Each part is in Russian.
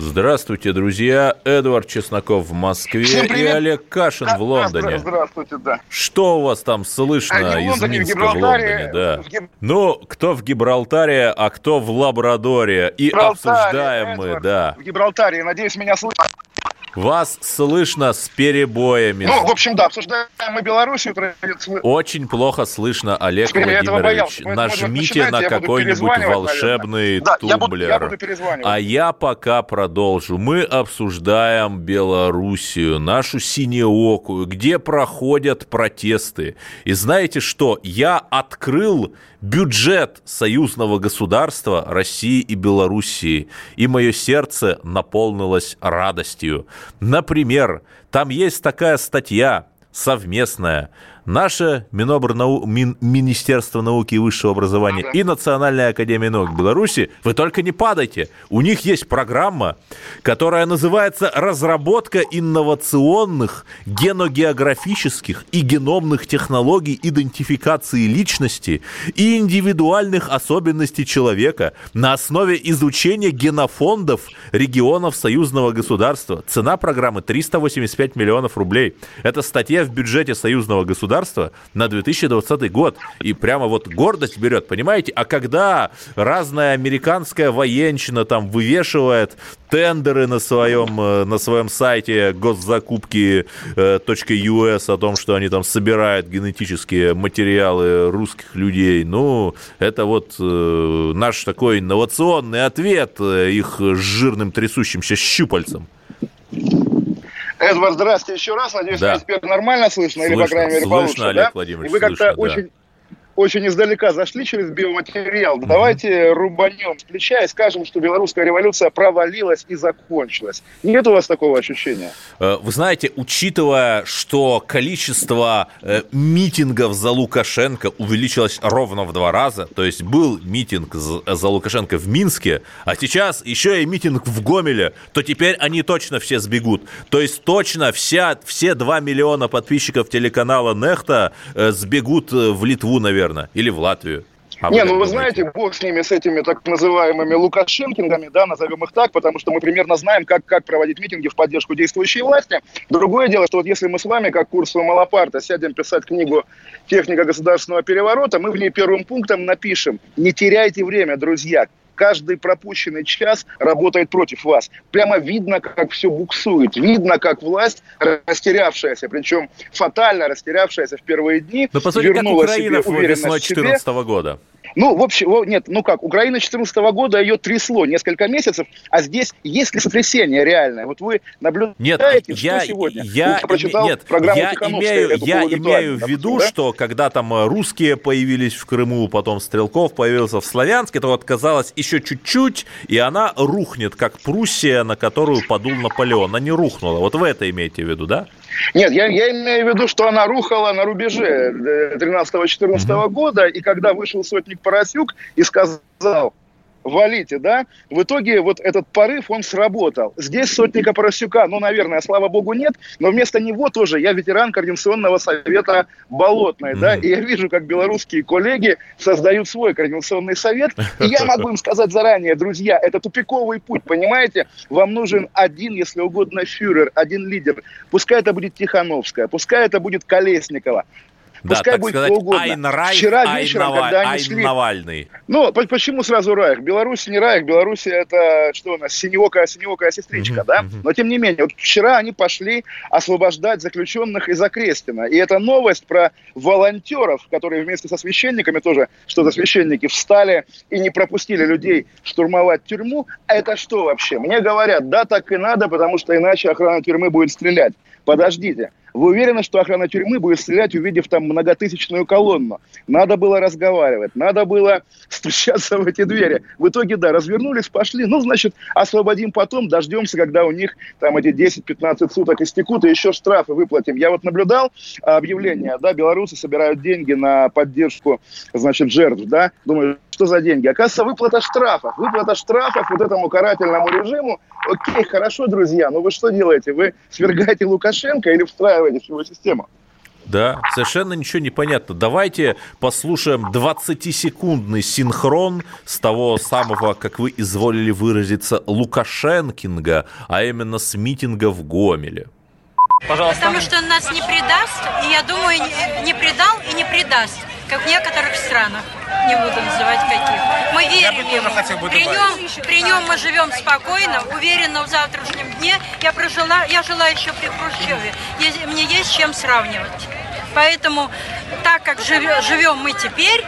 Здравствуйте, друзья. Эдвард Чесноков в Москве и. Олег Кашин в Лондоне. Здравствуйте, да. Что у вас там слышно А, в из Лондоне, в Минска в Гибралтаре, Лондоне? Да. в Ну, кто в Гибралтаре, а кто в Лабрадоре. И Гибралтаре, обсуждаем мы, Эдвард, да. В Гибралтаре, надеюсь, меня слышно. Вас слышно с перебоями. Ну, в общем, да, обсуждаем мы Белоруссию. традиционно. Очень плохо слышно, Олег Теперь Владимирович. боялся, Нажмите на какой-нибудь волшебный Да, я буду, тумблер. я буду. А я пока продолжу. Мы обсуждаем Белоруссию, нашу синеокую, где проходят протесты. И знаете что? Я открыл бюджет союзного государства России и Белоруссии, и мое сердце наполнилось радостью. Например, там есть такая статья совместная. Наше Минобрнау... Мин... Министерство науки и высшего образования и Национальная академия наук Беларуси, вы только не падайте. У них есть программа, которая называется «Разработка инновационных геногеографических и геномных технологий идентификации личности и индивидуальных особенностей человека на основе изучения генофондов регионов союзного государства». Цена программы 385 миллионов рублей. Это статья в бюджете союзного государства на 2020 год. И прямо вот гордость берет, понимаете? А когда разная американская военщина там вывешивает тендеры на своем, э, на своем сайте госзакупки э, о том, что они там собирают генетические материалы русских людей, ну, это вот э, наш такой инновационный ответ их жирным трясущимся щупальцем. Эдвард, здравствуйте еще раз. Надеюсь, Да. теперь нормально слышно, или, по Слышно, крайней мере, слышно, получше, Олег да? Владимирович, И вы как-то слышно, очень, очень издалека зашли через биоматериал. Давайте рубанем с плеча и скажем, что белорусская революция провалилась и закончилась. Нет у вас такого ощущения? Э, Вы знаете, учитывая, что количество э, митингов за Лукашенко увеличилось ровно в два раза, то есть был митинг за Лукашенко в Минске, а сейчас еще и митинг в Гомеле, то теперь они точно все сбегут. То есть точно вся, все 2 миллиона подписчиков телеканала Нехта э, сбегут в Литву, наверное, или в Латвию. А Не, ну вы думаете? знаете, бог с ними, с этими так называемыми лукашенкингами, да, назовем их так, потому что мы примерно знаем, как, как проводить митинги в поддержку действующей власти. Другое дело, что вот если мы с вами, как курсу Малапарта, сядем писать книгу «Техника государственного переворота», мы в ней первым пунктом напишем «Не теряйте время, друзья, каждый пропущенный час работает против вас. Прямо видно, как все буксует. Видно, как власть, растерявшаяся, причем фатально растерявшаяся в первые дни, Ну, посмотрите, как вернула Украина себе уверенность весной в себе. 2014 года. Ну, в общем, нет, ну как, Украина 2014 года ее трясло несколько месяцев, а здесь есть ли сотрясение реальное? Вот вы наблюдаете, Нет, что я, сегодня? я, Ну, прочитал нет, программу я имею, эту я имею в виду, да? что когда там э, русские появились в Крыму, потом Стрелков появился в Славянске, то вот казалось еще чуть-чуть, и она рухнет, как Пруссия, на которую подул Наполеон. Она не рухнула. Вот вы это имеете в виду, да? Нет, я, я имею в виду, что она рухала на рубеже э, 13-14 года, и когда вышел сотник Поросюк и сказал, валите, да, в итоге вот этот порыв, он сработал. Здесь сотника Поросюка, ну, наверное, слава богу, нет, но вместо него тоже я ветеран Координационного совета Болотной, да, и я вижу, как белорусские коллеги создают свой Координационный совет, и я могу им сказать заранее, друзья, это тупиковый путь, понимаете, вам нужен один, если угодно, фюрер, один лидер, пускай это будет Тихановская, пускай это будет Колесникова, Да, Пускай так будет сказать, кто угодно. Айн Райх, Вчера Айн вечером, Нава- когда они Айн шли- Навальный. Ну, по- почему сразу Райх? Беларусь не Райх, Беларусь это что у нас, синеокая, синеокая сестричка, Мгм, да? Но тем не менее, вот вчера они пошли освобождать заключенных из Окрестина. И эта новость про волонтеров, которые вместе со священниками тоже, что за священники, встали и не пропустили людей штурмовать тюрьму, это что вообще? Мне говорят, да, так и надо, потому что иначе охрана тюрьмы будет стрелять. Подождите. Вы уверены, что охрана тюрьмы будет стрелять, увидев там многотысячную колонну? Надо было разговаривать, надо было стучаться в эти двери. В итоге, да, развернулись, пошли. Ну, значит, освободим потом, дождемся, когда у них там эти 10-15 суток истекут, и еще штрафы выплатим. Я вот наблюдал объявление, да, белорусы собирают деньги на поддержку, значит, жертв, да. Думаю, что за деньги? Оказывается, выплата штрафов. Выплата штрафов вот этому карательному режиму. Окей, хорошо, друзья, но вы что делаете? Вы свергаете Лукашенко или встраиваете в его систему? Да, совершенно ничего не понятно. Давайте послушаем 20-секундный синхрон с того самого, как вы изволили выразиться, Лукашенкинга, а именно с митинга в Гомеле. Пожалуйста. Потому что он нас не предаст, и я думаю, не предал и не предаст, как в некоторых странах не буду называть каких. Мы верим ему. При нем, при нем мы живем спокойно, уверенно в завтрашнем дне. Я прожила, я жила еще при Хрущеве. Мне есть чем сравнивать. Поэтому, так как живем мы теперь,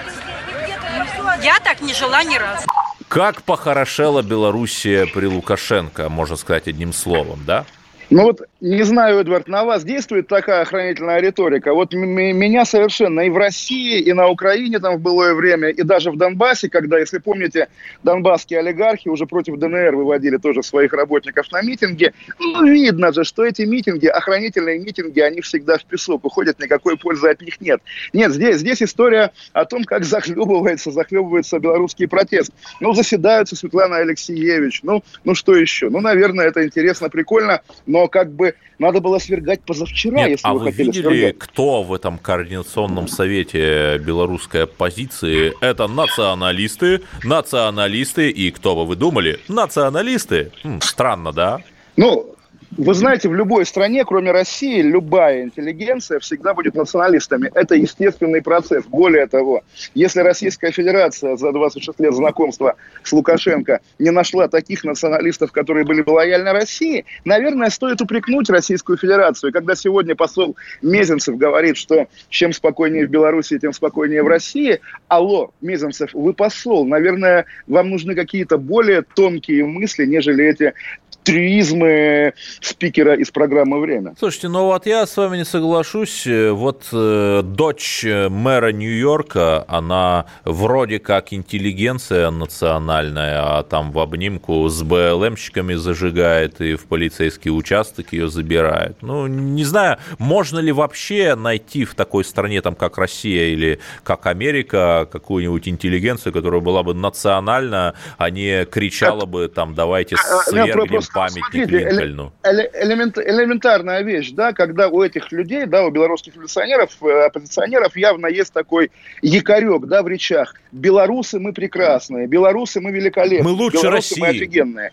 я так не жила ни разу. Как похорошела Белоруссия при Лукашенко, можно сказать одним словом, да? Ну вот, не знаю, Эдвард, на вас действует такая охранительная риторика. Вот меня совершенно и в России, и на Украине там в былое время, и даже в Донбассе, когда, если помните, донбасские олигархи уже против ДНР выводили тоже своих работников на митинги. Ну, видно же, что эти митинги, охранительные митинги, они всегда в песок уходят, никакой пользы от них нет. Нет, здесь, здесь история о том, как захлебывается, захлебывается белорусский протест. Ну, заседаются Светлана Алексеевич, ну, ну что еще? Ну, наверное, это интересно, прикольно, но но как бы надо было свергать позавчера, Нет, если а вы, вы хотели видели, свергать. кто в этом координационном совете белорусской оппозиции? Это националисты, националисты и кто бы вы думали? Националисты. Хм, странно, да? Ну, вы знаете, в любой стране, кроме России, любая интеллигенция всегда будет националистами. Это естественный процесс. Более того, если Российская Федерация за 26 лет знакомства с Лукашенко не нашла таких националистов, которые были бы лояльны России, наверное, стоит упрекнуть Российскую Федерацию. Когда сегодня посол Мезенцев говорит, что чем спокойнее в Беларуси, тем спокойнее в России, алло, Мезенцев, вы посол, наверное, вам нужны какие-то более тонкие мысли, нежели эти трюизмы спикера из программы «Время». Слушайте, ну вот я с вами не соглашусь. Вот э, дочь мэра Нью-Йорка, она вроде как интеллигенция национальная, а там в обнимку с БЛМщиками зажигает и в полицейский участок ее забирает. Ну, не знаю, можно ли вообще найти в такой стране, там, как Россия или как Америка, какую-нибудь интеллигенцию, которая была бы национальна, а не кричала бы, там, давайте а, а, свергнем памятник Смотрите, Линкольну. Элемент, элементарная вещь, да, когда у этих людей, да, у белорусских революционеров, э, оппозиционеров явно есть такой якорек, да, в речах. Белорусы мы прекрасные, белорусы мы великолепные. Мы лучше белорусы России. мы офигенные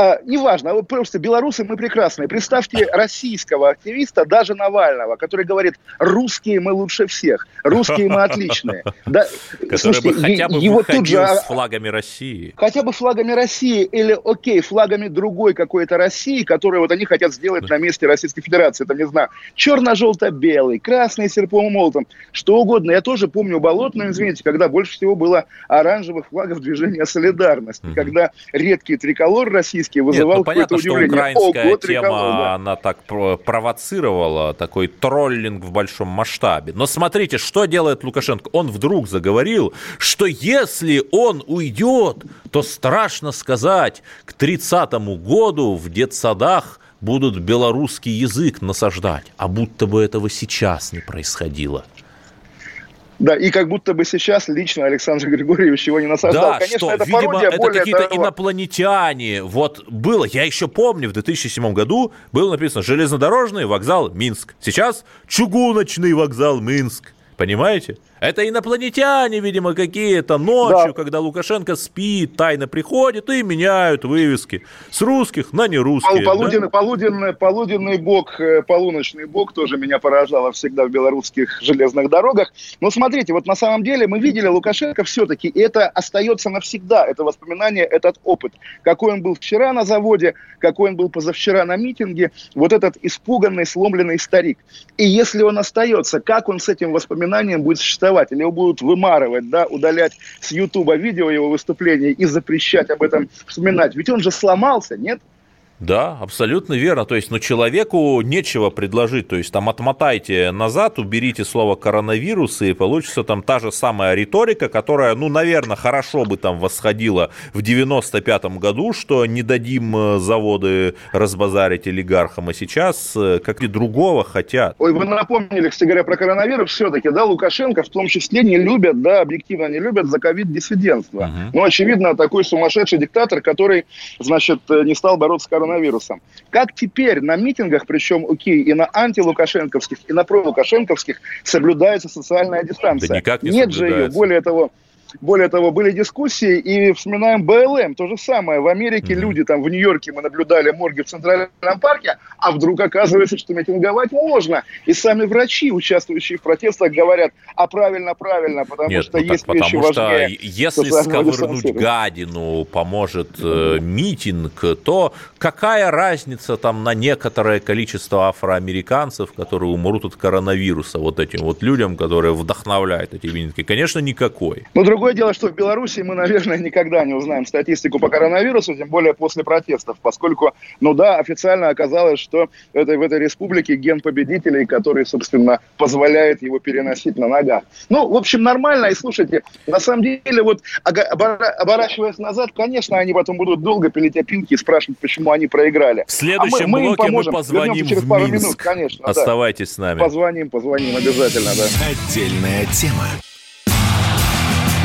а, неважно, вот просто белорусы мы прекрасные. Представьте российского активиста, даже Навального, который говорит, русские мы лучше всех, русские мы отличные. Да, который слушайте, бы хотя бы его тут же, с флагами России. Хотя бы флагами России или, окей, флагами другой какой-то России, которую вот они хотят сделать на месте Российской Федерации. Там, не знаю, черно-желто-белый, красный серпом и молотом, что угодно. Я тоже помню Болотную, извините, когда больше всего было оранжевых флагов движения «Солидарность», когда редкий триколор российский российский вызывал Нет, ну, понятно, что удивление. украинская Ого, тема, да. она так провоцировала такой троллинг в большом масштабе. Но смотрите, что делает Лукашенко. Он вдруг заговорил, что если он уйдет, то страшно сказать, к 30-му году в детсадах будут белорусский язык насаждать, а будто бы этого сейчас не происходило. Да, и как будто бы сейчас лично Александр Григорьевич его не насаждал. Да, Конечно, что, это видимо, пародия, это какие-то того... инопланетяне. Вот было, я еще помню, в 2007 году было написано «Железнодорожный вокзал Минск». Сейчас «Чугуночный вокзал Минск». Понимаете? Это инопланетяне, видимо, какие-то ночью, да. когда Лукашенко спит, тайно приходит и меняют вывески с русских на нерусские. Полуденный, да? полуденный, полуденный бок, э, полуночный бок тоже меня поражало всегда в белорусских железных дорогах. Но смотрите, вот на самом деле мы видели Лукашенко все-таки, и это остается навсегда, это воспоминание, этот опыт. Какой он был вчера на заводе, какой он был позавчера на митинге, вот этот испуганный, сломленный старик. И если он остается, как он с этим воспоминанием будет существовать арестовать, или его будут вымарывать, да, удалять с Ютуба видео его выступлений и запрещать об этом вспоминать. Ведь он же сломался, нет? Да, абсолютно верно. То есть, ну, человеку нечего предложить. То есть, там, отмотайте назад, уберите слово коронавирус, и получится там та же самая риторика, которая, ну, наверное, хорошо бы там восходила в 95-м году, что не дадим э, заводы разбазарить олигархам, а сейчас э, как и другого хотят. Ой, вы напомнили, кстати говоря, про коронавирус все-таки, да, Лукашенко в том числе не любят, да, объективно не любят за ковид-диссидентство. Uh-huh. Ну, очевидно, такой сумасшедший диктатор, который, значит, э, не стал бороться с коронавирусом коронавирусом. Как теперь на митингах, причем, окей, и на антилукашенковских, и на пролукашенковских соблюдается социальная дистанция? Да никак не Нет же ее, более того, более того, были дискуссии, и вспоминаем БЛМ, то же самое. В Америке mm-hmm. люди, там, в Нью-Йорке мы наблюдали морги в Центральном парке, а вдруг оказывается, что митинговать можно. И сами врачи, участвующие в протестах, говорят, а правильно, правильно, потому Нет, что ну, есть так, вещи потому важнее. Что если сковырнуть гадину поможет э, митинг, то какая разница там на некоторое количество афроамериканцев, которые умрут от коронавируса, вот этим вот людям, которые вдохновляют эти митинги? Конечно, никакой. Ну, Другое дело, что в Беларуси мы, наверное, никогда не узнаем статистику по коронавирусу, тем более после протестов, поскольку, ну да, официально оказалось, что это, в этой республике ген победителей, который, собственно, позволяет его переносить на ногах. Ну, в общем, нормально. И слушайте, на самом деле, вот оборачиваясь назад, конечно, они потом будут долго пилить опилки и спрашивать, почему они проиграли. В следующем а мы, мы блоке поможем. мы позвоним через в пару Минск. минут, конечно. Оставайтесь да. с нами. Позвоним, позвоним обязательно, да. Отдельная тема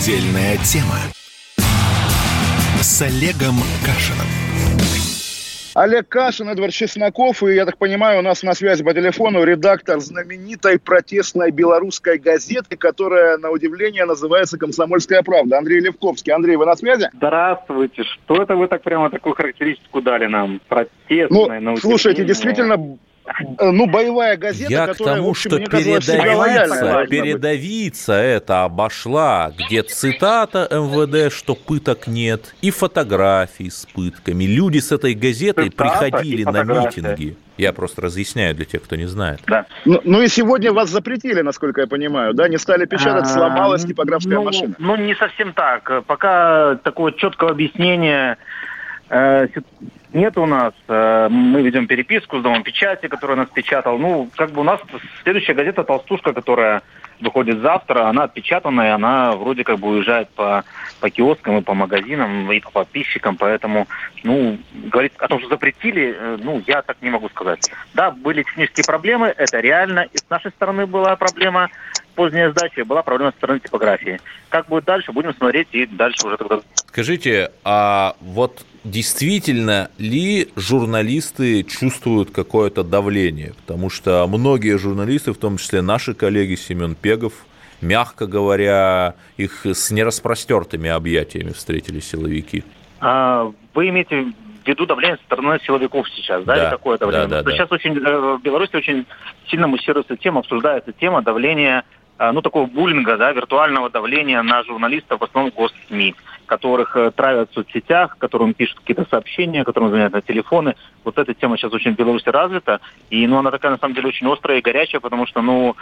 Отдельная тема с Олегом Кашиным. Олег Кашин, Эдвард Чесноков, и, я так понимаю, у нас на связи по телефону редактор знаменитой протестной белорусской газеты, которая, на удивление, называется «Комсомольская правда». Андрей Левковский. Андрей, вы на связи? Здравствуйте. Что это вы так прямо такую характеристику дали нам? Протестная, ну, слушайте, действительно, ну, боевая газета, Я к тому, что передавиться, передавиться это обошла, где цитата МВД, что пыток нет, и фотографии с пытками. Люди с этой газетой Цитата приходили на митинги. Я просто разъясняю для тех, кто не знает. Да. Ну, ну и сегодня вас запретили, насколько я понимаю, да? Не стали печатать, а, сломалась типографская ну, машина. Ну, не совсем так. Пока такого четкого объяснения э, нет у нас. Э, мы ведем переписку с Домом печати, который нас печатал. Ну, как бы у нас следующая газета «Толстушка», которая выходит завтра, она отпечатанная, она вроде как бы уезжает по, по киоскам и по магазинам, и по подписчикам, поэтому, ну, говорить о том, что запретили, э, ну, я так не могу сказать. Да, были технические проблемы, это реально, и с нашей стороны была проблема поздняя сдача, была проблема со стороны типографии. Как будет дальше, будем смотреть и дальше уже тогда. Скажите, а вот действительно ли журналисты чувствуют какое-то давление? Потому что многие журналисты, в том числе наши коллеги Семен Пегов, мягко говоря, их с нераспростертыми объятиями встретили силовики. А, вы имеете в виду давление со стороны силовиков сейчас, да, да или какое давление? Да, да, да. Сейчас очень, э, в Беларуси очень сильно муссируется тема, обсуждается тема давления Э, ну, такого буллинга, да, виртуального давления на журналистов, в основном госсми, которых э, травят в соцсетях, которым пишут какие-то сообщения, которым звонят на телефоны. Вот эта тема сейчас очень в Беларуси развита, и, ну, она такая, на самом деле, очень острая и горячая, потому что, ну,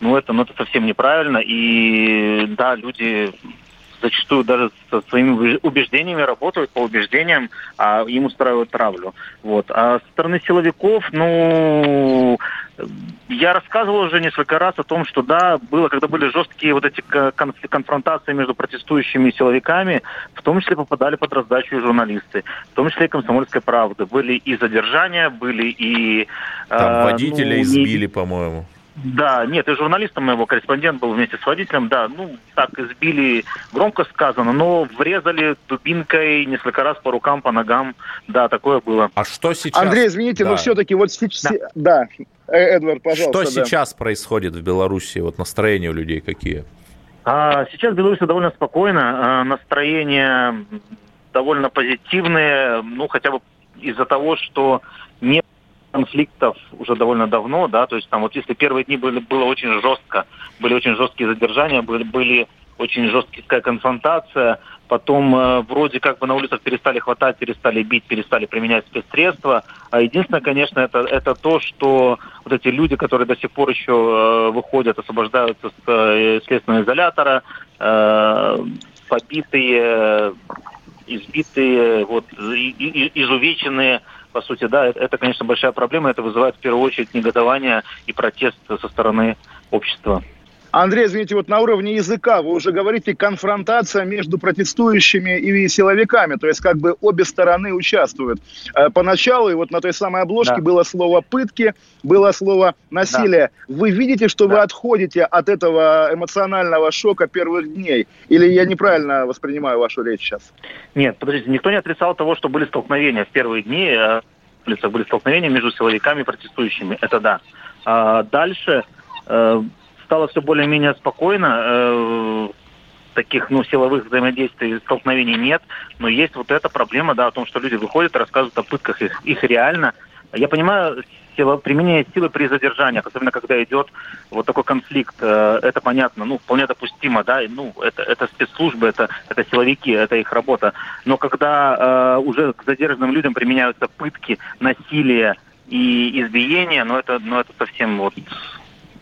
ну, это, ну, это совсем неправильно, и, да, люди зачастую даже со своими убеждениями работают по убеждениям, а им устраивают травлю. Вот. А со стороны силовиков, ну, я рассказывал уже несколько раз о том, что да, было, когда были жесткие вот эти конфронтации между протестующими и силовиками, в том числе попадали под раздачу и журналисты, в том числе и комсомольской правды. Были и задержания, были и... Там э, водителя ну, избили, не... по-моему. Да, нет, и журналистом моего корреспондент был вместе с водителем, да, ну, так, избили, громко сказано, но врезали дубинкой несколько раз по рукам, по ногам, да, такое было. А что сейчас? Андрей, извините, да. но все-таки вот сейчас, да, да. Э, Эдвард, пожалуйста. Что да. сейчас происходит в Беларуси, вот настроение у людей какие? А, сейчас в Беларуси довольно спокойно, а, настроение довольно позитивные, ну, хотя бы из-за того, что не конфликтов уже довольно давно, да, то есть там вот если первые дни были, было очень жестко, были очень жесткие задержания, были, были очень жесткая конфронтация, потом э, вроде как бы на улицах перестали хватать, перестали бить, перестали применять спецсредства. А единственное, конечно, это, это то, что вот эти люди, которые до сих пор еще э, выходят, освобождаются с э, следственного изолятора, э, побитые, избитые, вот, и, и, изувеченные, по сути, да, это, конечно, большая проблема, это вызывает в первую очередь негодование и протест со стороны общества. Андрей, извините, вот на уровне языка вы уже говорите конфронтация между протестующими и силовиками, то есть как бы обе стороны участвуют. Э, поначалу, и вот на той самой обложке да. было слово «пытки», было слово «насилие». Да. Вы видите, что да. вы отходите от этого эмоционального шока первых дней? Или я неправильно воспринимаю вашу речь сейчас? Нет, подождите, никто не отрицал того, что были столкновения в первые дни, э, были столкновения между силовиками и протестующими, это да. А дальше э, стало все более-менее спокойно. Э, таких ну, силовых взаимодействий, столкновений нет. Но есть вот эта проблема, да, о том, что люди выходят и рассказывают о пытках. Их, их реально. Я понимаю, сила, применение силы при задержаниях, особенно когда идет вот такой конфликт, э, это понятно, ну, вполне допустимо, да, ну, это, это спецслужбы, это, это силовики, это их работа. Но когда э, уже к задержанным людям применяются пытки, насилие и избиение, ну, это, ну, это совсем вот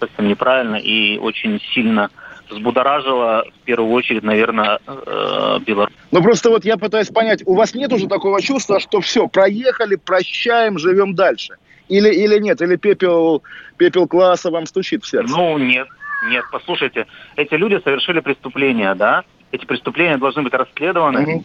совсем неправильно и очень сильно взбудоражило в первую очередь, наверное, э, Беларусь. Ну просто вот я пытаюсь понять, у вас нет уже такого чувства, что все, проехали, прощаем, живем дальше? Или, или нет? Или пепел, пепел класса вам стучит в сердце? Ну нет, нет, послушайте, эти люди совершили преступления, да? Эти преступления должны быть расследованы. Угу.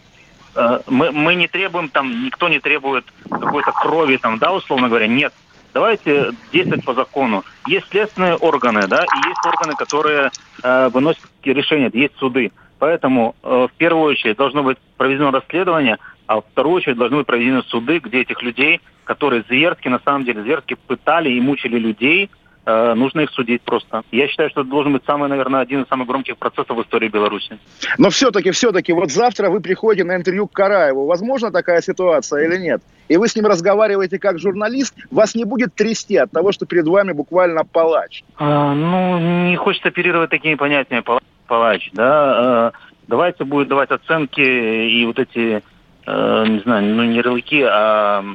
Мы, мы не требуем там, никто не требует какой-то крови там, да, условно говоря, нет давайте действовать по закону. Есть следственные органы, да, и есть органы, которые э, выносят решения, есть суды. Поэтому э, в первую очередь должно быть проведено расследование, а в вторую очередь должны быть проведены суды, где этих людей, которые зверски, на самом деле зверски пытали и мучили людей, нужно их судить просто. Я считаю, что это должен быть самый, наверное, один из самых громких процессов в истории Беларуси. Но все-таки, все-таки, вот завтра вы приходите на интервью к Караеву. Возможно такая ситуация или нет? И вы с ним разговариваете как журналист, вас не будет трясти от того, что перед вами буквально палач. А, ну, не хочется оперировать такими понятиями, палач, да. А, давайте будет давать оценки и вот эти, а, не знаю, ну, не ярлыки, а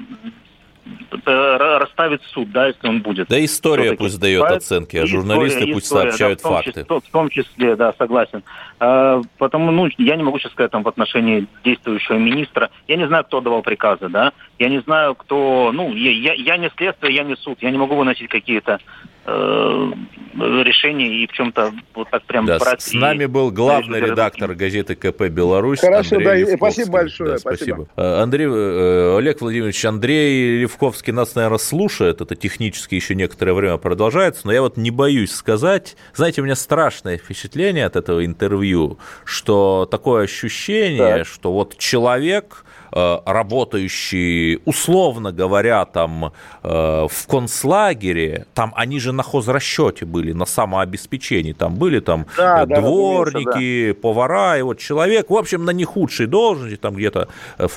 расставит суд, да, если он будет. Да история пусть дает оценки, а журналисты история, пусть сообщают да, в факты. Числе, в том числе, да, согласен. А, потому, ну, я не могу сейчас сказать там в отношении действующего министра. Я не знаю, кто давал приказы, да. Я не знаю, кто, ну, я, я, я не следствие, я не суд. Я не могу выносить какие-то э, решений и в чем-то вот так прям да, брать. С нами был главный редактор газеты КП Беларусь. Хорошо, Андрей да, спасибо большое. Да, спасибо. спасибо. Э, Андрей, э, Олег Владимирович, Андрей Левковский нас, наверное, слушает. Это технически еще некоторое время продолжается, но я вот не боюсь сказать. Знаете, у меня страшное впечатление от этого интервью, что такое ощущение, так. что вот человек работающие, условно говоря, там э, в концлагере, там они же на хозрасчете были, на самообеспечении, там были там да, дворники, да, повара, и вот человек, в общем, на не худшей должности, там где-то, э,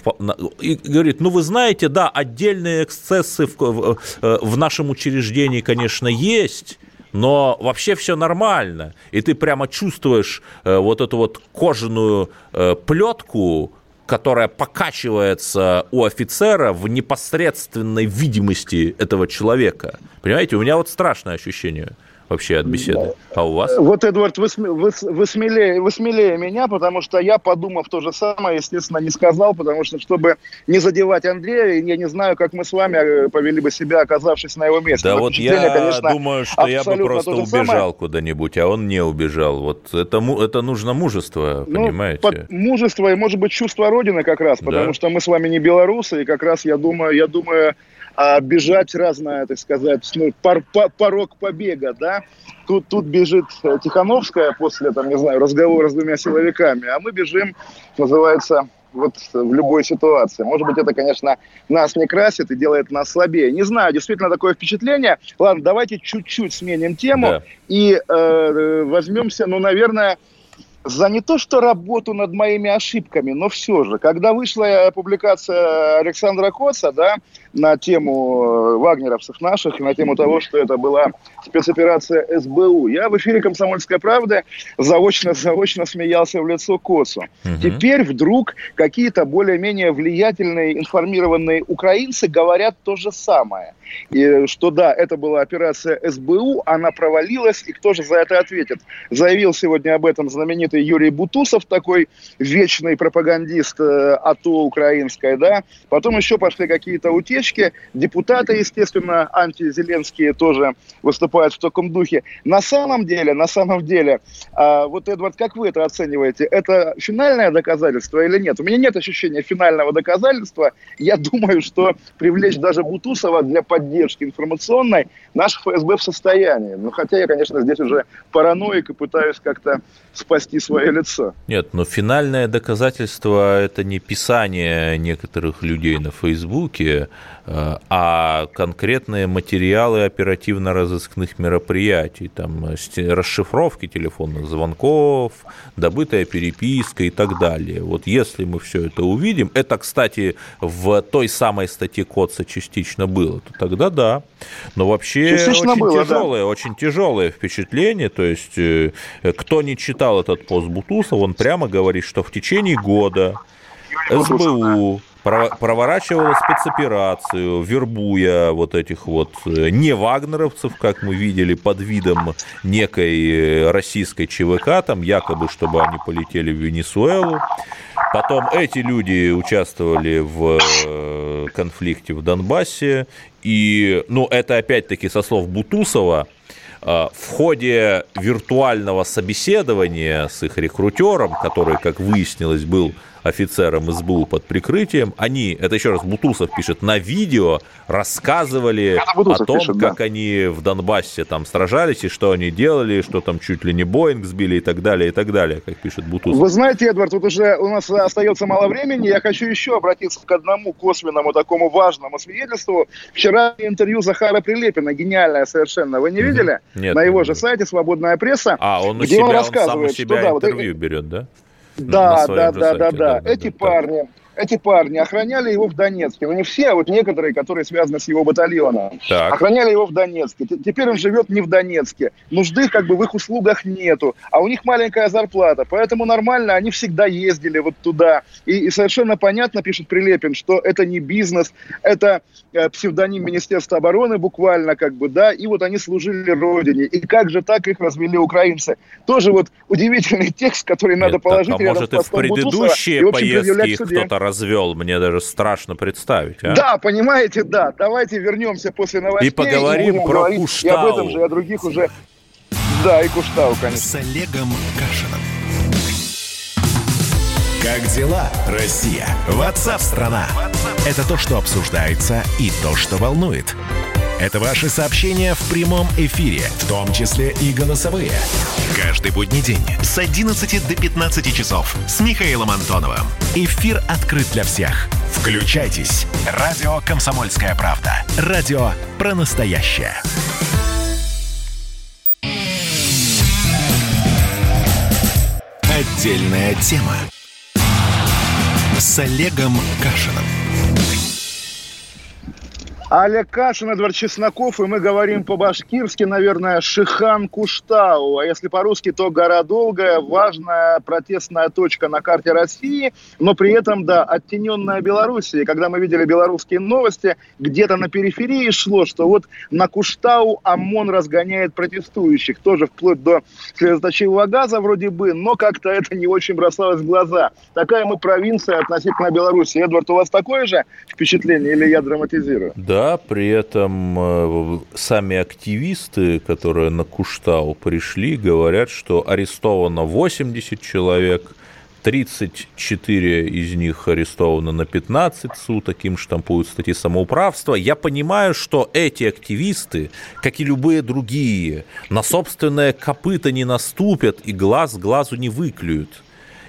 и говорит, ну вы знаете, да, отдельные эксцессы в, в, в нашем учреждении, конечно, есть, но вообще все нормально. И ты прямо чувствуешь э, вот эту вот кожаную э, плетку которая покачивается у офицера в непосредственной видимости этого человека. Понимаете, у меня вот страшное ощущение вообще от беседы. А у вас? Вот, Эдвард, вы, вы, вы, смелее, вы смелее меня, потому что я, подумав то же самое, естественно, не сказал, потому что, чтобы не задевать Андрея, я не знаю, как мы с вами э, повели бы себя, оказавшись на его месте. Да Но вот я конечно, думаю, что я бы просто убежал куда-нибудь, а он не убежал. Вот это, это нужно мужество, ну, понимаете? Под мужество и, может быть, чувство Родины как раз, потому да. что мы с вами не белорусы, и как раз я думаю, я думаю, а бежать разное, так сказать, ну, пор, пор, порог побега, да. Тут, тут бежит Тихановская после, там, не знаю, разговора с двумя силовиками, а мы бежим, называется, вот в любой ситуации. Может быть, это, конечно, нас не красит и делает нас слабее. Не знаю, действительно такое впечатление. Ладно, давайте чуть-чуть сменим тему да. и э, возьмемся, ну, наверное, за не то что работу над моими ошибками, но все же, когда вышла публикация Александра Коца, да, на тему э, вагнеровцев наших, на тему того, что это была спецоперация СБУ, я в эфире «Комсомольской правды» заочно-заочно смеялся в лицо Коцу. Угу. Теперь вдруг какие-то более-менее влиятельные, информированные украинцы говорят то же самое. И что да, это была операция СБУ, она провалилась, и кто же за это ответит? Заявил сегодня об этом знаменитый Юрий Бутусов, такой вечный пропагандист э, АТО украинской, да. Потом еще пошли какие-то утечки. Депутаты, естественно, антизеленские тоже выступают в таком духе. На самом деле, на самом деле, э, вот, Эдвард, как вы это оцениваете? Это финальное доказательство или нет? У меня нет ощущения финального доказательства. Я думаю, что привлечь даже Бутусова для поддержки информационной наш ФСБ в состоянии. Ну, хотя я, конечно, здесь уже параноик и пытаюсь как-то спасти свое лицо. Нет, но финальное доказательство – это не писание некоторых людей на Фейсбуке, а конкретные материалы оперативно-розыскных мероприятий, там расшифровки телефонных звонков, добытая переписка и так далее. Вот если мы все это увидим, это, кстати, в той самой статье Котца частично было, то тогда да. Но вообще частично очень было, тяжелое, да. очень тяжелое впечатление. То есть, э, кто не читал этот пост Бутусов, он прямо говорит, что в течение года СБУ проворачивала спецоперацию, вербуя вот этих вот э, не вагнеровцев, как мы видели, под видом некой э, российской ЧВК, там якобы, чтобы они полетели в Венесуэлу. Потом эти люди участвовали в э, конфликте в Донбассе. И, ну, это опять-таки со слов Бутусова, в ходе виртуального собеседования с их рекрутером, который, как выяснилось, был офицерам СБУ под прикрытием. Они, это еще раз Бутусов пишет, на видео рассказывали о том, пишет, как да. они в Донбассе там сражались, и что они делали, что там чуть ли не Боинг сбили и так далее, и так далее, как пишет Бутусов. Вы знаете, Эдвард, тут уже у нас остается мало времени. Я хочу еще обратиться к одному косвенному такому важному свидетельству. Вчера интервью Захара Прилепина, гениальное совершенно. Вы не видели? Нет. На его же сайте «Свободная пресса». А, он у себя, он, он сам у себя что, интервью да, вот, берет, да? Да, да, да, да, да. Эти парни, эти парни охраняли его в Донецке. Ну, не все, а вот некоторые, которые связаны с его батальоном. Так. Охраняли его в Донецке. Теперь он живет не в Донецке. Нужды как бы в их услугах нету. А у них маленькая зарплата. Поэтому нормально, они всегда ездили вот туда. И, и совершенно понятно, пишет Прилепин, что это не бизнес, это э, псевдоним Министерства обороны буквально как бы, да. И вот они служили Родине. И как же так их развели украинцы? Тоже вот удивительный текст, который надо положить так, а рядом может, с и в предыдущие Бутусова, поездки их кто-то развел, мне даже страшно представить. А? Да, понимаете, да. Давайте вернемся после новостей. И поговорим и про Куштау. И об этом же, и о других уже. Да, и Куштау, конечно. С Олегом Кашином. Как дела, Россия? Ватсап-страна! Это то, что обсуждается и то, что волнует. Это ваши сообщения в прямом эфире, в том числе и голосовые. Каждый будний день с 11 до 15 часов с Михаилом Антоновым. Эфир открыт для всех. Включайтесь. Радио «Комсомольская правда». Радио про настоящее. Отдельная тема с Олегом Кашиным. Олег Кашин, Эдвард Чесноков, и мы говорим по-башкирски, наверное, Шихан Куштау. А если по-русски, то гора долгая, важная протестная точка на карте России, но при этом, да, оттененная Белоруссией. Когда мы видели белорусские новости, где-то на периферии шло, что вот на Куштау ОМОН разгоняет протестующих, тоже вплоть до слезоточивого газа вроде бы, но как-то это не очень бросалось в глаза. Такая мы провинция относительно Беларуси. Эдвард, у вас такое же впечатление или я драматизирую? Да, да, при этом э, сами активисты, которые на Куштау пришли, говорят, что арестовано 80 человек, 34 из них арестованы на 15 суток, им штампуют статьи самоуправства. Я понимаю, что эти активисты, как и любые другие, на собственное копыто не наступят и глаз глазу не выклюют.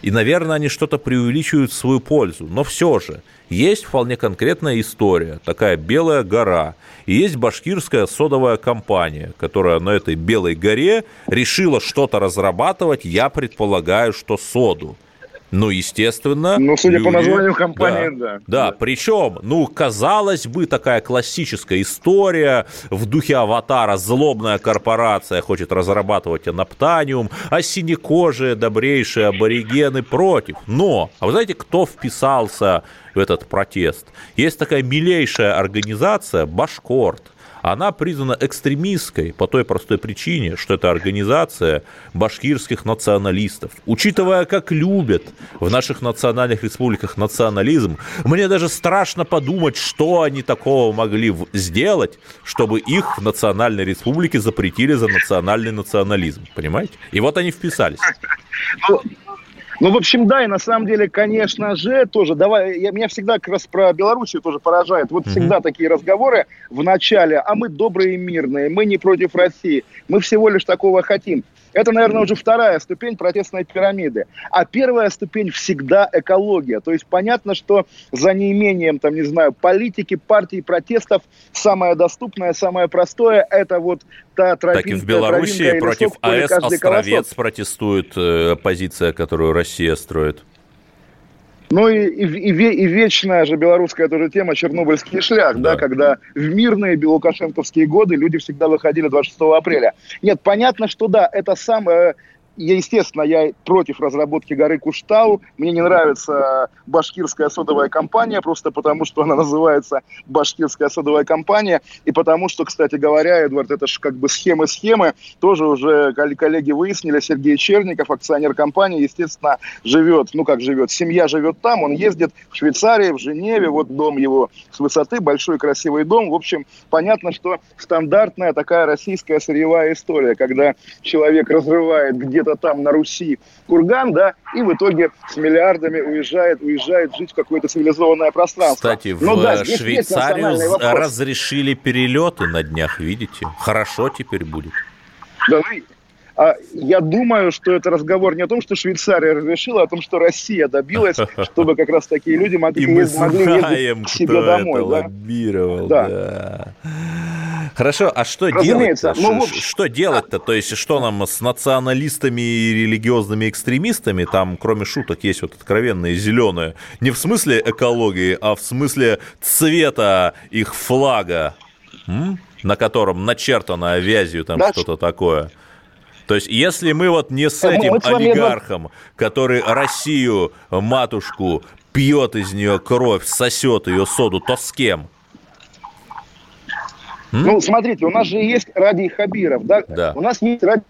И, наверное, они что-то преувеличивают в свою пользу. Но все же, есть вполне конкретная история, такая белая гора. И есть башкирская содовая компания, которая на этой белой горе решила что-то разрабатывать, я предполагаю, что соду. Ну, естественно. Ну, судя люди... по названию компании, да. Да, да. причем, ну, казалось бы, такая классическая история в духе аватара. Злобная корпорация хочет разрабатывать анаптаниум, а синекожие, добрейшие аборигены против. Но, а вы знаете, кто вписался в этот протест? Есть такая милейшая организация «Башкорт» она признана экстремистской по той простой причине, что это организация башкирских националистов. Учитывая, как любят в наших национальных республиках национализм, мне даже страшно подумать, что они такого могли сделать, чтобы их в национальной республике запретили за национальный национализм. Понимаете? И вот они вписались. Ну, ну, в общем, да, и на самом деле, конечно же, тоже, давай, я, меня всегда как раз про Белоруссию тоже поражает. Вот mm-hmm. всегда такие разговоры в начале, а мы добрые и мирные, мы не против России, мы всего лишь такого хотим. Это, наверное, уже вторая ступень протестной пирамиды. А первая ступень всегда экология. То есть понятно, что за неимением, там, не знаю, политики, партий, протестов самое доступное, самое простое – это вот та тропинка, Так и в Белоруссии против АЭС «Островец» колосок. протестует э, позиция, которую Россия строит. Ну и, и, и, и вечная же белорусская тоже тема Чернобыльский шлях, да. да, когда в мирные белокашенковские годы люди всегда выходили 26 апреля. Нет, понятно, что да, это самое я, естественно, я против разработки горы Куштау. Мне не нравится башкирская содовая компания, просто потому что она называется башкирская содовая компания. И потому что, кстати говоря, Эдвард, это же как бы схемы-схемы. Тоже уже коллеги выяснили, Сергей Черников, акционер компании, естественно, живет, ну как живет, семья живет там, он ездит в Швейцарии, в Женеве, вот дом его с высоты, большой красивый дом. В общем, понятно, что стандартная такая российская сырьевая история, когда человек разрывает где-то где-то там на Руси курган, да, и в итоге с миллиардами уезжает, уезжает жить в какое-то цивилизованное пространство. Кстати, в Но, да, Швейцарию разрешили перелеты на днях, видите? Хорошо теперь будет. Да, ну, а я думаю, что это разговор не о том, что Швейцария разрешила, а о том, что Россия добилась, чтобы как раз такие люди могли, И мы могли знаем, к себе домой. Это да? лоббировал, да. да. Хорошо, а что делать-то? Ну, что делать-то? То есть, что нам с националистами и религиозными экстремистами? Там, кроме шуток, есть вот откровенные зеленые. Не в смысле экологии, а в смысле цвета их флага, м? на котором начертано авиазию там да, что-то такое. То есть, если мы вот не с этим мы олигархом, который Россию, матушку, пьет из нее кровь, сосет ее соду, то с кем? Ну, смотрите, у нас же есть Ради Хабиров, да? да. У нас есть Ради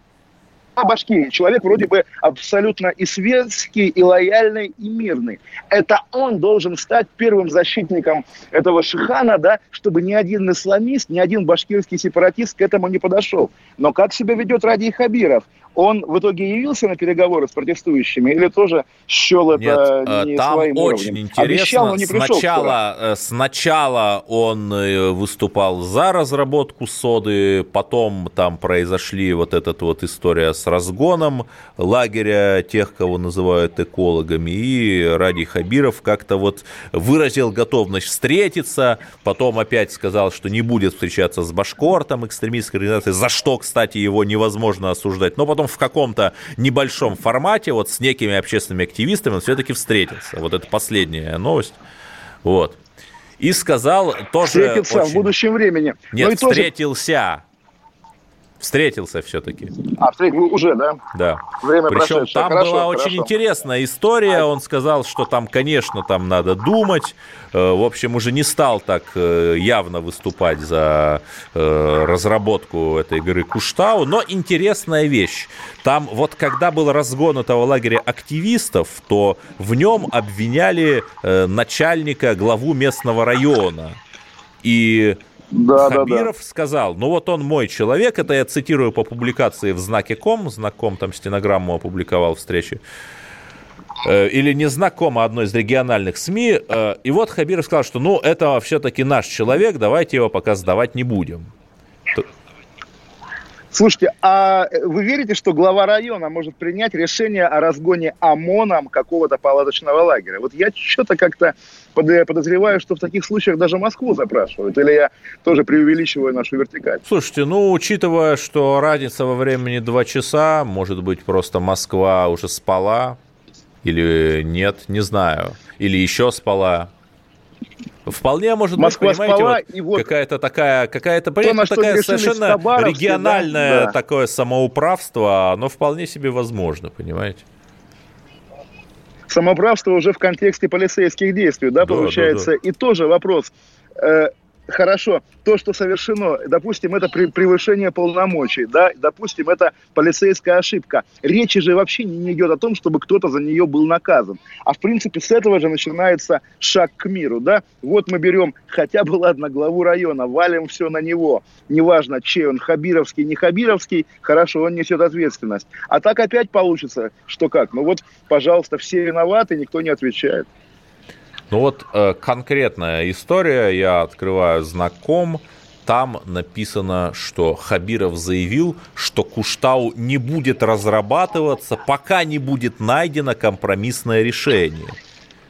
Башкирии. Человек вроде бы абсолютно и светский, и лояльный, и мирный. Это он должен стать первым защитником этого шихана, да, чтобы ни один исламист, ни один башкирский сепаратист к этому не подошел. Но как себя ведет Ради Хабиров? Он в итоге явился на переговоры с протестующими или тоже счел это Нет, не там своим очень уровнем? интересно. Обещал, но не пришел сначала, э, сначала он э, выступал за разработку соды, потом там произошли вот эта вот история с разгоном лагеря тех, кого называют экологами, и Ради Хабиров как-то вот выразил готовность встретиться, потом опять сказал, что не будет встречаться с Башкортом, экстремистской организацией, за что, кстати, его невозможно осуждать, но потом в каком-то небольшом формате вот с некими общественными активистами он все-таки встретился. Вот это последняя новость. Вот. И сказал тоже... Встретился очень... в будущем времени. Нет, ну встретился. Встретился все-таки. А, встретился уже, да? Да. Время Причем там хорошо, была хорошо. очень интересная история. Он сказал, что там, конечно, там надо думать. Э, в общем, уже не стал так э, явно выступать за э, разработку этой игры Куштау. Но интересная вещь. Там вот когда был разгон этого лагеря активистов, то в нем обвиняли начальника, главу местного района. И да, Хабиров да, да. сказал, ну вот он мой человек, это я цитирую по публикации в знаке ком, знаком там стенограмму опубликовал встречи, э, или не знакомо одной из региональных СМИ, э, и вот Хабиров сказал, что ну это все-таки наш человек, давайте его пока сдавать не будем. Слушайте, а вы верите, что глава района может принять решение о разгоне ОМОНом какого-то палаточного лагеря? Вот я что-то как-то подозреваю, что в таких случаях даже Москву запрашивают. Или я тоже преувеличиваю нашу вертикаль? Слушайте, ну, учитывая, что разница во времени два часа, может быть, просто Москва уже спала, или нет, не знаю. Или еще спала. Вполне может Москва быть, понимаете, спала, вот вот какая-то такая, какая-то, то, такая совершенно региональное да, да. такое самоуправство, оно вполне себе возможно, понимаете? Самоуправство уже в контексте полицейских действий, да, да получается. Да, да. И тоже вопрос. Хорошо, то, что совершено, допустим, это превышение полномочий, да, допустим, это полицейская ошибка. Речи же вообще не идет о том, чтобы кто-то за нее был наказан. А в принципе с этого же начинается шаг к миру, да. Вот мы берем хотя бы, ладно, главу района, валим все на него. Неважно, чей он, хабировский, не хабировский, хорошо, он несет ответственность. А так опять получится, что как? Ну вот, пожалуйста, все виноваты, никто не отвечает. Ну вот э, конкретная история, я открываю знаком, там написано, что Хабиров заявил, что Куштау не будет разрабатываться, пока не будет найдено компромиссное решение.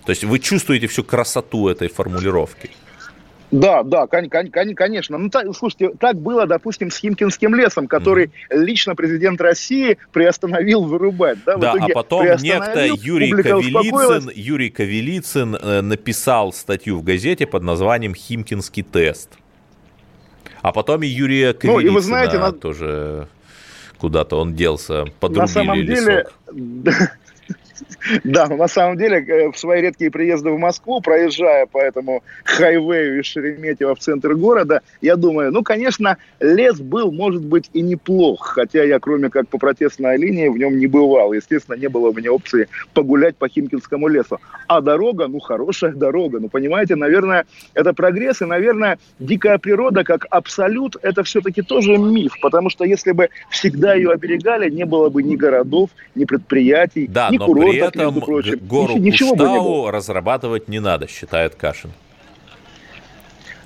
То есть вы чувствуете всю красоту этой формулировки? Да, да, конечно. Ну, так, слушайте, так было, допустим, с Химкинским лесом, который mm-hmm. лично президент России приостановил вырубать. Да, да а потом некто Юрий Кавелицын, Юрий Кавелицын э, написал статью в газете под названием «Химкинский тест». А потом и Юрия Кавелицына ну, и вы знаете, на... тоже куда-то он делся, подрубили на самом деле, Да, но на самом деле э, в свои редкие приезды в Москву, проезжая по этому хайвею из Шереметьево в центр города, я думаю, ну, конечно, лес был, может быть, и неплох, хотя я, кроме как по протестной линии, в нем не бывал. Естественно, не было у меня опции погулять по Химкинскому лесу. А дорога, ну, хорошая дорога. Ну, понимаете, наверное, это прогресс, и, наверное, дикая природа как абсолют, это все-таки тоже миф, потому что если бы всегда ее оберегали, не было бы ни городов, ни предприятий, да, ни курортов, этом гору Ничего Куштау разрабатывать не надо, считает Кашин.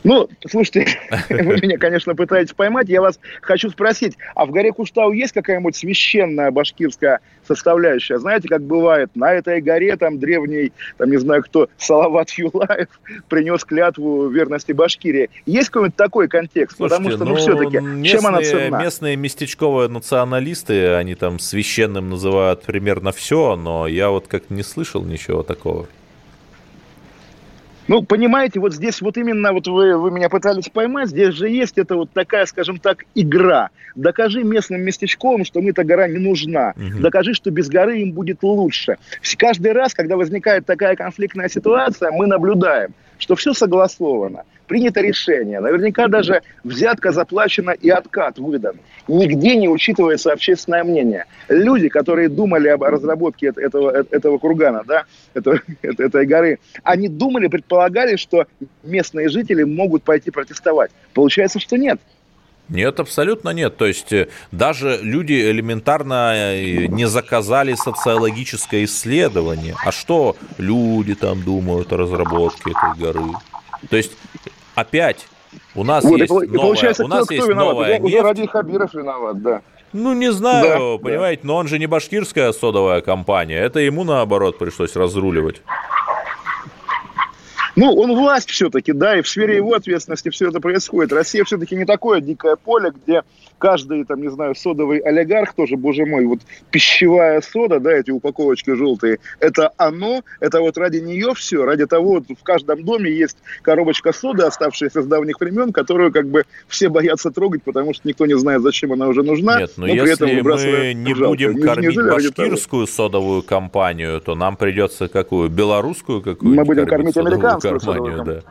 Ну, слушайте, вы меня, конечно, пытаетесь поймать. Я вас хочу спросить, а в горе Куштау есть какая-нибудь священная башкирская составляющая? Знаете, как бывает, на этой горе там древний, там не знаю кто, Салават Юлаев принес клятву верности Башкирии. Есть какой-нибудь такой контекст? Слушайте, Потому что, ну, ну все-таки, местные, чем она ценна? Местные местечковые националисты, они там священным называют примерно все, но я вот как не слышал ничего такого. Ну, понимаете, вот здесь вот именно вот вы, вы меня пытались поймать, здесь же есть это вот такая, скажем так, игра. Докажи местным местечковым, что мне эта гора не нужна. Угу. Докажи, что без горы им будет лучше. Каждый раз, когда возникает такая конфликтная ситуация, мы наблюдаем, что все согласовано принято решение, наверняка даже взятка заплачена и откат выдан. Нигде не учитывается общественное мнение. Люди, которые думали об разработке этого, этого кургана, да, этого, этой горы, они думали, предполагали, что местные жители могут пойти протестовать. Получается, что нет. Нет, абсолютно нет. То есть э, даже люди элементарно э, не заказали социологическое исследование. А что люди там думают о разработке этой горы? То есть опять у нас вот, есть и, новая, получается, у нас кто, есть кто новая нефть. Уже Ради Хабиров виноват, да. Ну, не знаю, да, понимаете, да. но он же не башкирская содовая компания. Это ему, наоборот, пришлось разруливать. Ну, он власть все-таки, да, и в сфере его ответственности все это происходит. Россия все-таки не такое дикое поле, где каждый, там, не знаю, содовый олигарх тоже, боже мой, вот пищевая сода, да, эти упаковочки желтые, это оно, это вот ради нее все, ради того, вот в каждом доме есть коробочка соды, оставшаяся с давних времен, которую как бы все боятся трогать, потому что никто не знает, зачем она уже нужна. Нет, но, но если мы не жалко. будем мы кормить не башкирскую содовую компанию, то нам придется какую? Белорусскую какую-то Мы будем кормить американскую компанию, да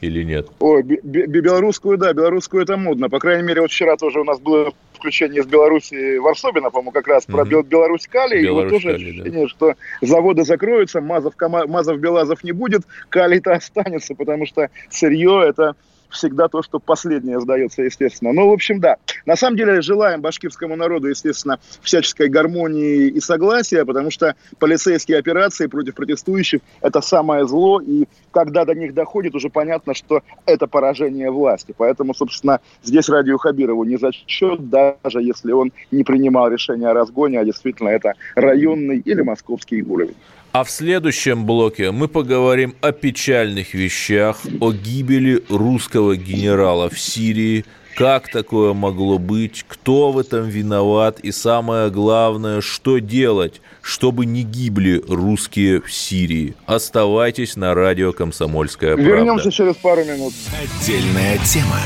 или нет? Ой, белорусскую, да, белорусскую это модно. По крайней мере, вот вчера тоже у нас было включение из Беларуси Варсобина, по-моему, как раз про mm-hmm. Беларусь Калий. и вот тоже ощущение, да. что заводы закроются, Мазов, Мазов, Белазов не будет, Калий-то останется, потому что сырье это всегда то, что последнее сдается, естественно. Ну, в общем, да. На самом деле желаем башкирскому народу, естественно, всяческой гармонии и согласия, потому что полицейские операции против протестующих – это самое зло, и когда до них доходит, уже понятно, что это поражение власти. Поэтому, собственно, здесь Радио Хабирову не зачет, даже если он не принимал решение о разгоне, а действительно это районный или московский уровень. А в следующем блоке мы поговорим о печальных вещах, о гибели русского генерала в Сирии, как такое могло быть, кто в этом виноват и самое главное, что делать, чтобы не гибли русские в Сирии. Оставайтесь на радио «Комсомольская правда». Вернемся через пару минут. Отдельная тема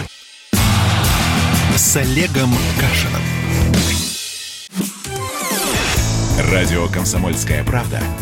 с Олегом Кашиным. Радио «Комсомольская правда» —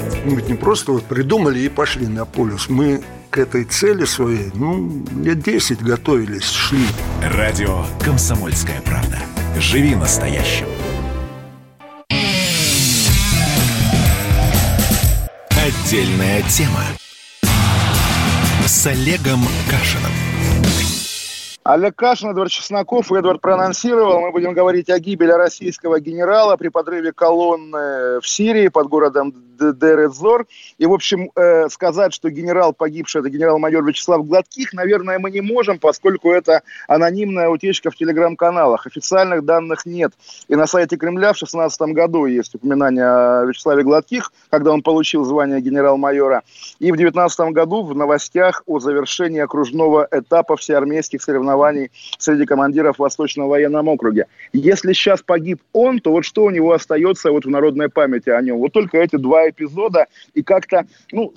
Мы не просто вот придумали и пошли на полюс. Мы к этой цели своей, ну, лет 10 готовились, шли. Радио «Комсомольская правда». Живи настоящим. Отдельная тема с Олегом Кашиным. Олег Кашин, Эдвард Чесноков. Эдвард проанонсировал. Мы будем говорить о гибели российского генерала при подрыве колонны в Сирии под городом Дерезор. И, в общем, э, сказать, что генерал погибший, это генерал-майор Вячеслав Гладких, наверное, мы не можем, поскольку это анонимная утечка в телеграм-каналах. Официальных данных нет. И на сайте Кремля в 2016 году есть упоминание о Вячеславе Гладких, когда он получил звание генерал-майора. И в 2019 году в новостях о завершении окружного этапа всеармейских соревнований среди командиров Восточного военного округа. Если сейчас погиб он, то вот что у него остается вот в народной памяти о нем? Вот только эти два эпизода, и как-то, ну,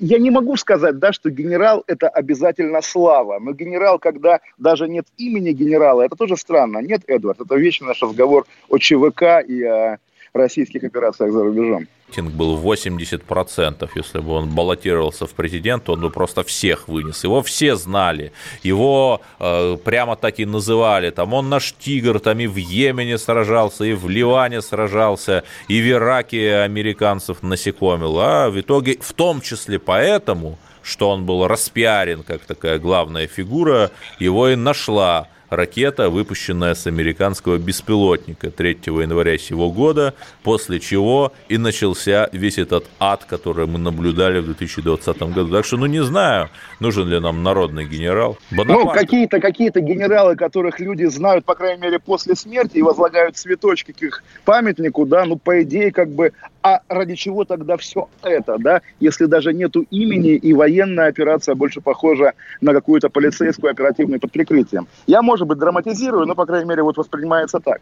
я не могу сказать, да, что генерал это обязательно слава, но генерал, когда даже нет имени генерала, это тоже странно. Нет, Эдвард, это вечный наш разговор о ЧВК и о российских операциях за рубежом. Рейтинг был 80%. Если бы он баллотировался в президент, он бы просто всех вынес. Его все знали. Его э, прямо так и называли. Там он наш тигр, там и в Йемене сражался, и в Ливане сражался, и в Ираке американцев насекомил. А в итоге, в том числе поэтому, что он был распиарен как такая главная фигура, его и нашла ракета, выпущенная с американского беспилотника 3 января сего года, после чего и начался весь этот ад, который мы наблюдали в 2020 году. Так что, ну, не знаю, нужен ли нам народный генерал. Бонапарт. Ну, какие-то какие генералы, которых люди знают, по крайней мере, после смерти и возлагают цветочки к их памятнику, да, ну, по идее, как бы, а ради чего тогда все это, да, если даже нету имени и военная операция больше похожа на какую-то полицейскую оперативную под прикрытием. Я, может быть, драматизирую, но, по крайней мере, вот воспринимается так.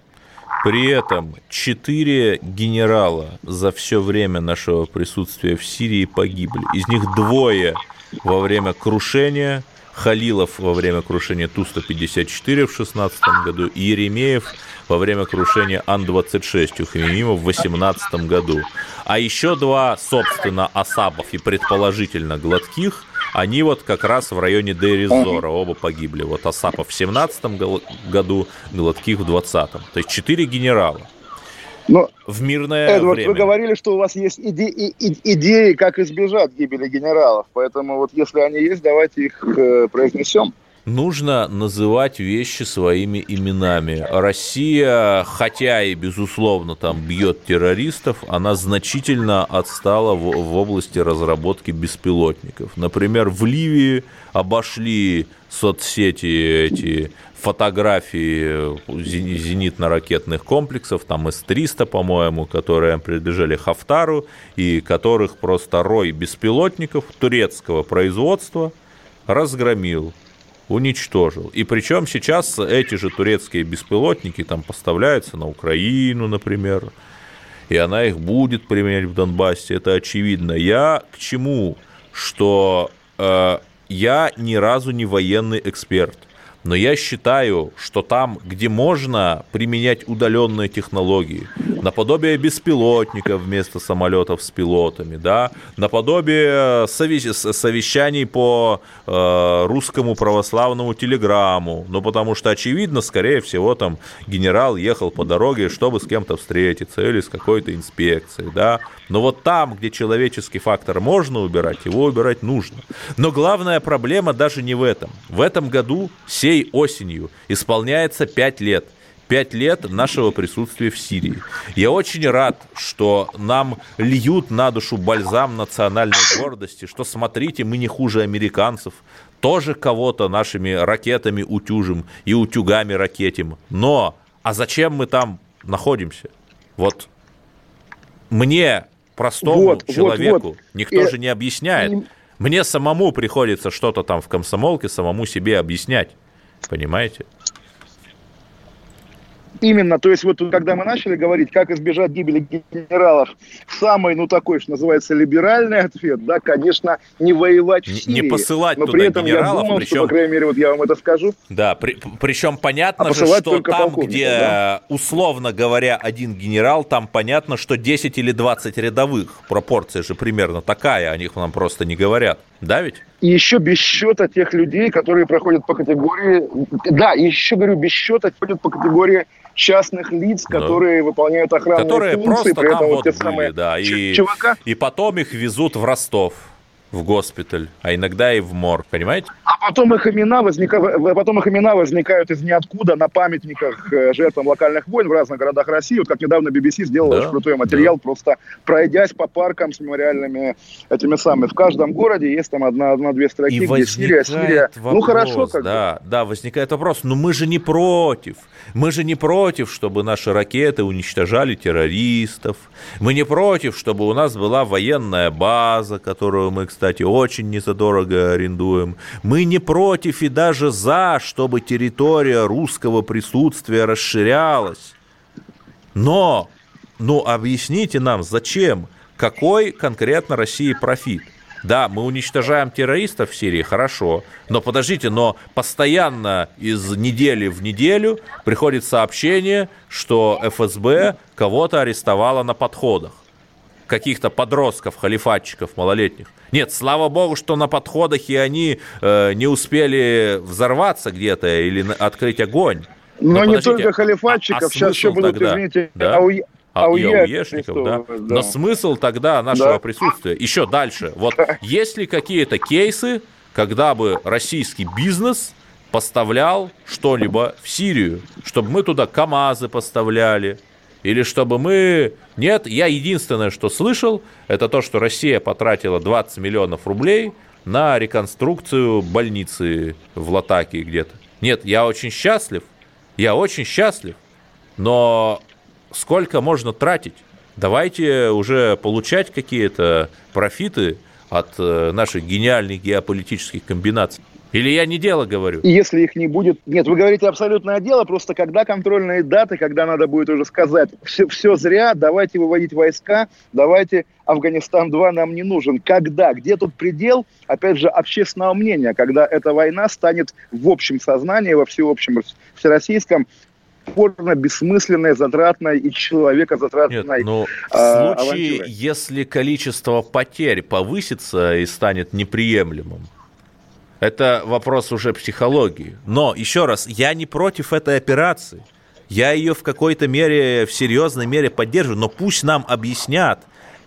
При этом четыре генерала за все время нашего присутствия в Сирии погибли. Из них двое во время крушения, Халилов во время крушения Ту-154 в 2016 году и Еремеев во время крушения Ан-26 у Хамимима в 2018 году. А еще два, собственно, Асабов и предположительно Гладких – они вот как раз в районе Дейризора оба погибли. Вот Асапов в 17 году, Гладких в 20-м. То есть четыре генерала. Но, в мирное Эдвард, время. вы говорили, что у вас есть иде- и- идеи, как избежать гибели генералов. Поэтому вот если они есть, давайте их э, произнесем нужно называть вещи своими именами. Россия, хотя и, безусловно, там бьет террористов, она значительно отстала в, в области разработки беспилотников. Например, в Ливии обошли соцсети эти фотографии зенитно-ракетных комплексов, там С-300, по-моему, которые принадлежали Хафтару, и которых просто рой беспилотников турецкого производства разгромил уничтожил. И причем сейчас эти же турецкие беспилотники там поставляются на Украину, например, и она их будет применять в Донбассе, это очевидно. Я к чему? Что э, я ни разу не военный эксперт, Но я считаю, что там, где можно применять удаленные технологии, наподобие беспилотников вместо самолетов с пилотами, да, наподобие совещаний по э, русскому православному телеграмму, ну, потому что, очевидно, скорее всего, там генерал ехал по дороге, чтобы с кем-то встретиться или с какой-то инспекцией, да, но вот там, где человеческий фактор можно убирать, его убирать нужно. Но главная проблема даже не в этом. В этом году, сей осенью, исполняется 5 лет. Пять лет нашего присутствия в Сирии. Я очень рад, что нам льют на душу бальзам национальной гордости, что смотрите, мы не хуже американцев, тоже кого-то нашими ракетами утюжим и утюгами ракетим. Но, а зачем мы там находимся? Вот мне простому вот, человеку вот, вот. никто и, же не объясняет. И... Мне самому приходится что-то там в комсомолке самому себе объяснять. Понимаете? Именно, то есть вот когда мы начали говорить, как избежать гибели генералов, самый, ну такой, что называется, либеральный ответ, да, конечно, не воевать в Сирии. Не посылать но туда при этом генералов, я думал, причем... что, по крайней мере, вот я вам это скажу. Да, при, причем понятно а же, что там, где, да? условно говоря, один генерал, там понятно, что 10 или 20 рядовых. Пропорция же примерно такая, о них нам просто не говорят. Да ведь? И еще без счета тех людей, которые проходят по категории... Да, еще, говорю, без счета ходят по категории частных лиц, которые да. выполняют охранные которые функции. Которые просто при там вот те были, самые да, и, ЧВК. и потом их везут в Ростов в госпиталь, а иногда и в морг, понимаете? А потом их имена возникают, потом их имена возникают из ниоткуда на памятниках э, жертвам локальных войн в разных городах России. Вот как недавно BBC сделал да, очень крутой материал, да. просто пройдясь по паркам с мемориальными этими самыми. В каждом городе есть там одна, одна-две строки, и где Сирия, Сирия. Вопрос, ну хорошо, как да, бы. да, возникает вопрос. Но мы же не против. Мы же не против, чтобы наши ракеты уничтожали террористов. Мы не против, чтобы у нас была военная база, которую мы, кстати, очень незадорого арендуем. Мы не против и даже за, чтобы территория русского присутствия расширялась. Но, ну, объясните нам, зачем? Какой конкретно России профит? Да, мы уничтожаем террористов в Сирии, хорошо. Но подождите, но постоянно из недели в неделю приходит сообщение, что ФСБ кого-то арестовало на подходах каких-то подростков, халифатчиков малолетних. Нет, слава богу, что на подходах и они э, не успели взорваться где-то или открыть огонь. Но, Но не только халифатчиков, а, а сейчас еще будут, тогда? извините, да? АУЕ, а, ауешников, да? да. Но смысл тогда нашего да. присутствия еще дальше. Вот есть ли какие-то кейсы, когда бы российский бизнес поставлял что-либо в Сирию, чтобы мы туда КАМАЗы поставляли, или чтобы мы... Нет, я единственное, что слышал, это то, что Россия потратила 20 миллионов рублей на реконструкцию больницы в Латакии где-то. Нет, я очень счастлив, я очень счастлив, но сколько можно тратить? Давайте уже получать какие-то профиты от э, наших гениальных геополитических комбинаций. Или я не дело говорю? Если их не будет... Нет, вы говорите абсолютное дело, просто когда контрольные даты, когда надо будет уже сказать, все, все зря, давайте выводить войска, давайте Афганистан-2 нам не нужен. Когда? Где тут предел, опять же, общественного мнения, когда эта война станет в общем сознании, во всеобщем всероссийском порно бессмысленной, затратной и человека затратной Нет, но ну, в а, случае, авантюрой. если количество потерь повысится и станет неприемлемым, это вопрос уже психологии. Но, еще раз, я не против этой операции. Я ее в какой-то мере, в серьезной мере поддерживаю, но пусть нам объяснят,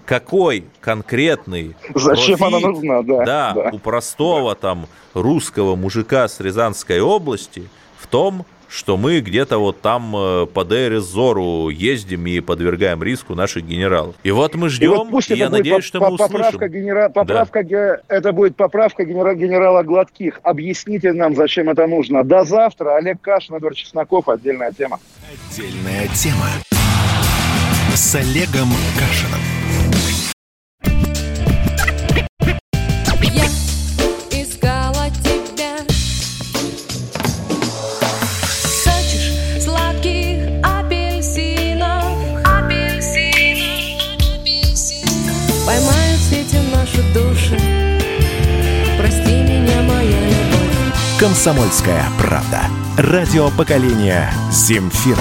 какой конкретный Зачем профит, она нужна, да, да, да. у простого там русского мужика с Рязанской области в том, что мы где-то вот там э, по Дейрезору ездим и подвергаем риску наших генералов. И вот мы ждем, и, вот пусть и я надеюсь, что мы услышим. Поправка, генера... поправка да. Это будет поправка генера... генерала Гладких. Объясните нам, зачем это нужно. До завтра. Олег Кашин, Эдвард Чесноков. Отдельная тема. Отдельная тема. С Олегом Кашином. «Комсомольская правда». Радио поколения «Земфиры».